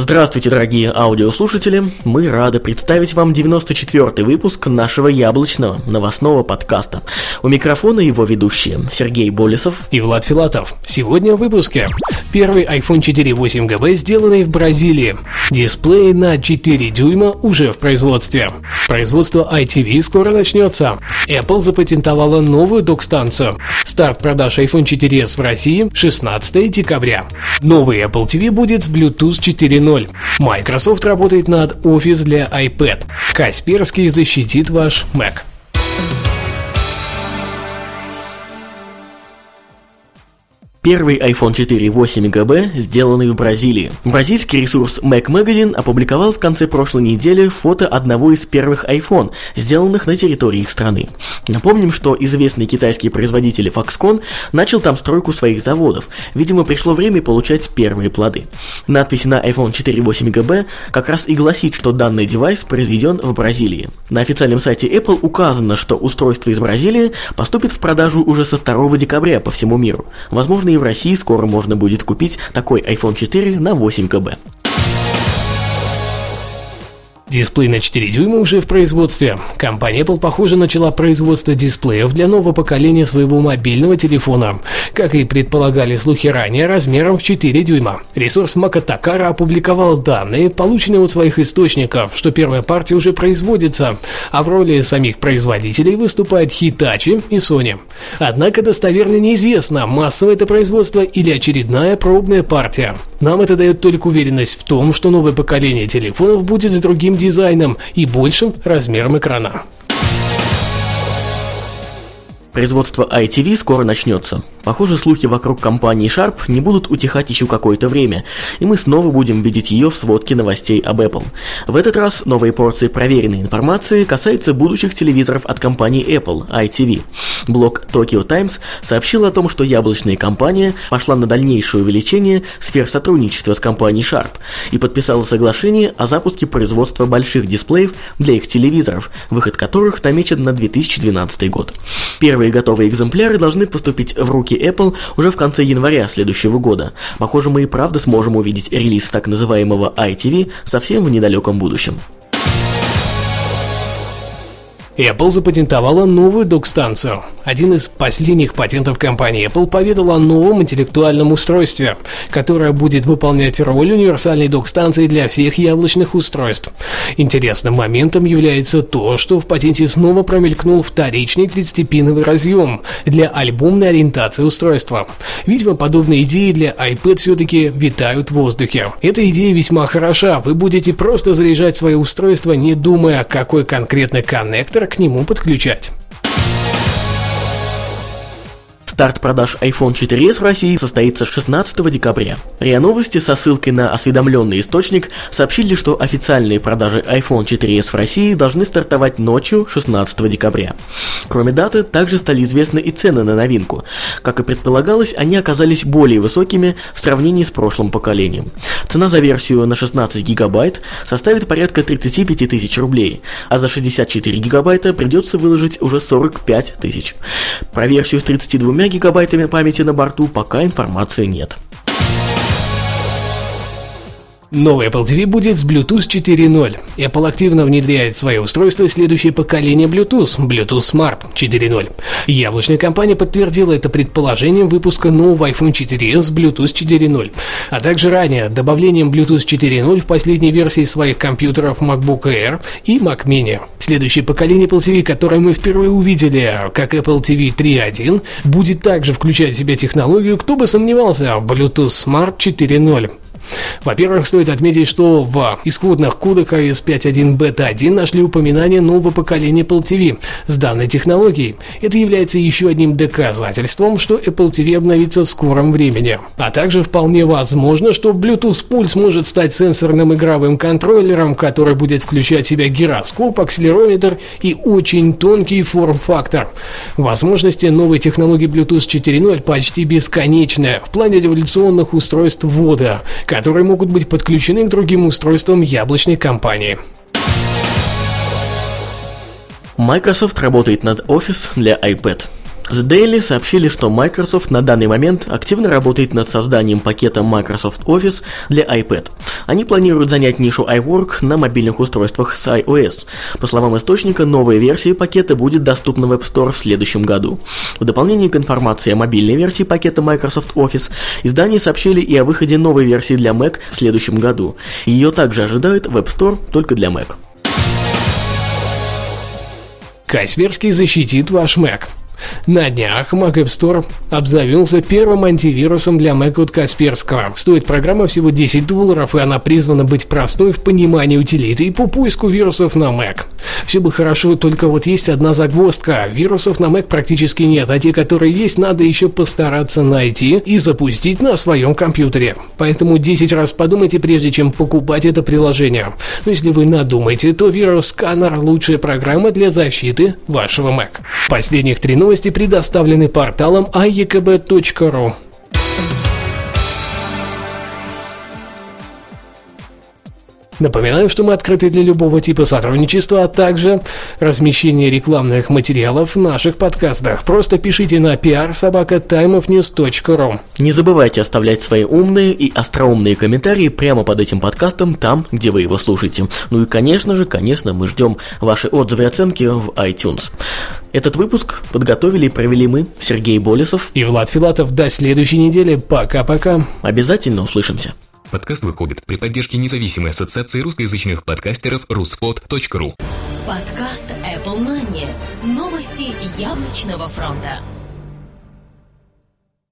Здравствуйте, дорогие аудиослушатели! Мы рады представить вам 94-й выпуск нашего яблочного новостного подкаста. У микрофона его ведущие Сергей Болесов и Влад Филатов. Сегодня в выпуске. Первый iPhone 4 8GB, сделанный в Бразилии. Дисплей на 4 дюйма уже в производстве. Производство ITV скоро начнется. Apple запатентовала новую док-станцию. Старт продаж iPhone 4s в России 16 декабря. Новый Apple TV будет с Bluetooth 4.0 2.0. Microsoft работает над Office для iPad. Касперский защитит ваш Mac. Первый iPhone 4 8 ГБ, сделанный в Бразилии. Бразильский ресурс Mac Magazine опубликовал в конце прошлой недели фото одного из первых iPhone, сделанных на территории их страны. Напомним, что известный китайский производитель Foxconn начал там стройку своих заводов. Видимо, пришло время получать первые плоды. Надпись на iPhone 4 8 ГБ как раз и гласит, что данный девайс произведен в Бразилии. На официальном сайте Apple указано, что устройство из Бразилии поступит в продажу уже со 2 декабря по всему миру. Возможно, и в России скоро можно будет купить такой iPhone 4 на 8 КБ. Дисплей на 4 дюйма уже в производстве. Компания Apple, похоже, начала производство дисплеев для нового поколения своего мобильного телефона. Как и предполагали слухи ранее, размером в 4 дюйма. Ресурс Макатакара опубликовал данные, полученные от своих источников, что первая партия уже производится, а в роли самих производителей выступают Hitachi и Sony. Однако достоверно неизвестно, массовое это производство или очередная пробная партия. Нам это дает только уверенность в том, что новое поколение телефонов будет с другим дизайном и большим размером экрана. Производство ITV скоро начнется. Похоже, слухи вокруг компании Sharp не будут утихать еще какое-то время, и мы снова будем видеть ее в сводке новостей об Apple. В этот раз новые порции проверенной информации касаются будущих телевизоров от компании Apple, ITV. Блог Tokyo Times сообщил о том, что яблочная компания пошла на дальнейшее увеличение сфер сотрудничества с компанией Sharp и подписала соглашение о запуске производства больших дисплеев для их телевизоров, выход которых намечен на 2012 год. Первые готовые экземпляры должны поступить в руки Apple уже в конце января следующего года. Похоже, мы и правда сможем увидеть релиз так называемого iTV совсем в недалеком будущем. Apple запатентовала новую док-станцию. Один из последних патентов компании Apple поведал о новом интеллектуальном устройстве, которое будет выполнять роль универсальной док-станции для всех яблочных устройств. Интересным моментом является то, что в патенте снова промелькнул вторичный 30-пиновый разъем для альбомной ориентации устройства. Видимо, подобные идеи для iPad все-таки витают в воздухе. Эта идея весьма хороша. Вы будете просто заряжать свое устройство, не думая, какой конкретно коннектор к нему подключать. Старт продаж iPhone 4s в России состоится 16 декабря. РИА Новости со ссылкой на осведомленный источник сообщили, что официальные продажи iPhone 4s в России должны стартовать ночью 16 декабря. Кроме даты, также стали известны и цены на новинку. Как и предполагалось, они оказались более высокими в сравнении с прошлым поколением. Цена за версию на 16 гигабайт составит порядка 35 тысяч рублей, а за 64 гигабайта придется выложить уже 45 тысяч. Про версию с 32 гигабайтами памяти на борту пока информации нет. Новый Apple TV будет с Bluetooth 4.0. Apple активно внедряет в свое устройство следующее поколение Bluetooth, Bluetooth Smart 4.0. Яблочная компания подтвердила это предположением выпуска нового iPhone 4s с Bluetooth 4.0, а также ранее добавлением Bluetooth 4.0 в последней версии своих компьютеров MacBook Air и Mac Mini. Следующее поколение Apple TV, которое мы впервые увидели, как Apple TV 3.1, будет также включать в себя технологию, кто бы сомневался, Bluetooth Smart 4.0. Во-первых, стоит отметить, что в исходных кодах iOS 5.1 Beta 1 нашли упоминание нового поколения Apple TV с данной технологией. Это является еще одним доказательством, что Apple TV обновится в скором времени. А также вполне возможно, что Bluetooth пульс может стать сенсорным игровым контроллером, который будет включать в себя гироскоп, акселерометр и очень тонкий форм-фактор. Возможности новой технологии Bluetooth 4.0 почти бесконечны в плане революционных устройств ввода, которые могут быть подключены к другим устройствам яблочной компании. Microsoft работает над Office для iPad. The Daily сообщили, что Microsoft на данный момент активно работает над созданием пакета Microsoft Office для iPad. Они планируют занять нишу iWork на мобильных устройствах с iOS. По словам источника, новая версия пакета будет доступна в App Store в следующем году. В дополнение к информации о мобильной версии пакета Microsoft Office, издание сообщили и о выходе новой версии для Mac в следующем году. Ее также ожидают в App Store только для Mac. Касперский защитит ваш Mac. На днях Mac App Store обзавелся первым антивирусом для Mac от Касперского. Стоит программа всего 10 долларов, и она призвана быть простой в понимании утилиты и по поиску вирусов на Mac. Все бы хорошо, только вот есть одна загвоздка. Вирусов на Mac практически нет, а те, которые есть, надо еще постараться найти и запустить на своем компьютере. Поэтому 10 раз подумайте, прежде чем покупать это приложение. Но если вы надумаете, то вирус сканер лучшая программа для защиты вашего Mac. Последних три новости предоставлены порталом aekb.ru. Напоминаю, что мы открыты для любого типа сотрудничества, а также размещения рекламных материалов в наших подкастах. Просто пишите на prsobaka.timeofnews.ru Не забывайте оставлять свои умные и остроумные комментарии прямо под этим подкастом, там, где вы его слушаете. Ну и, конечно же, конечно, мы ждем ваши отзывы и оценки в iTunes. Этот выпуск подготовили и провели мы, Сергей Болесов. И Влад Филатов. До следующей недели. Пока-пока. Обязательно услышимся. Подкаст выходит при поддержке независимой ассоциации русскоязычных подкастеров ruspod.ru Подкаст Apple Money. Новости яблочного фронта.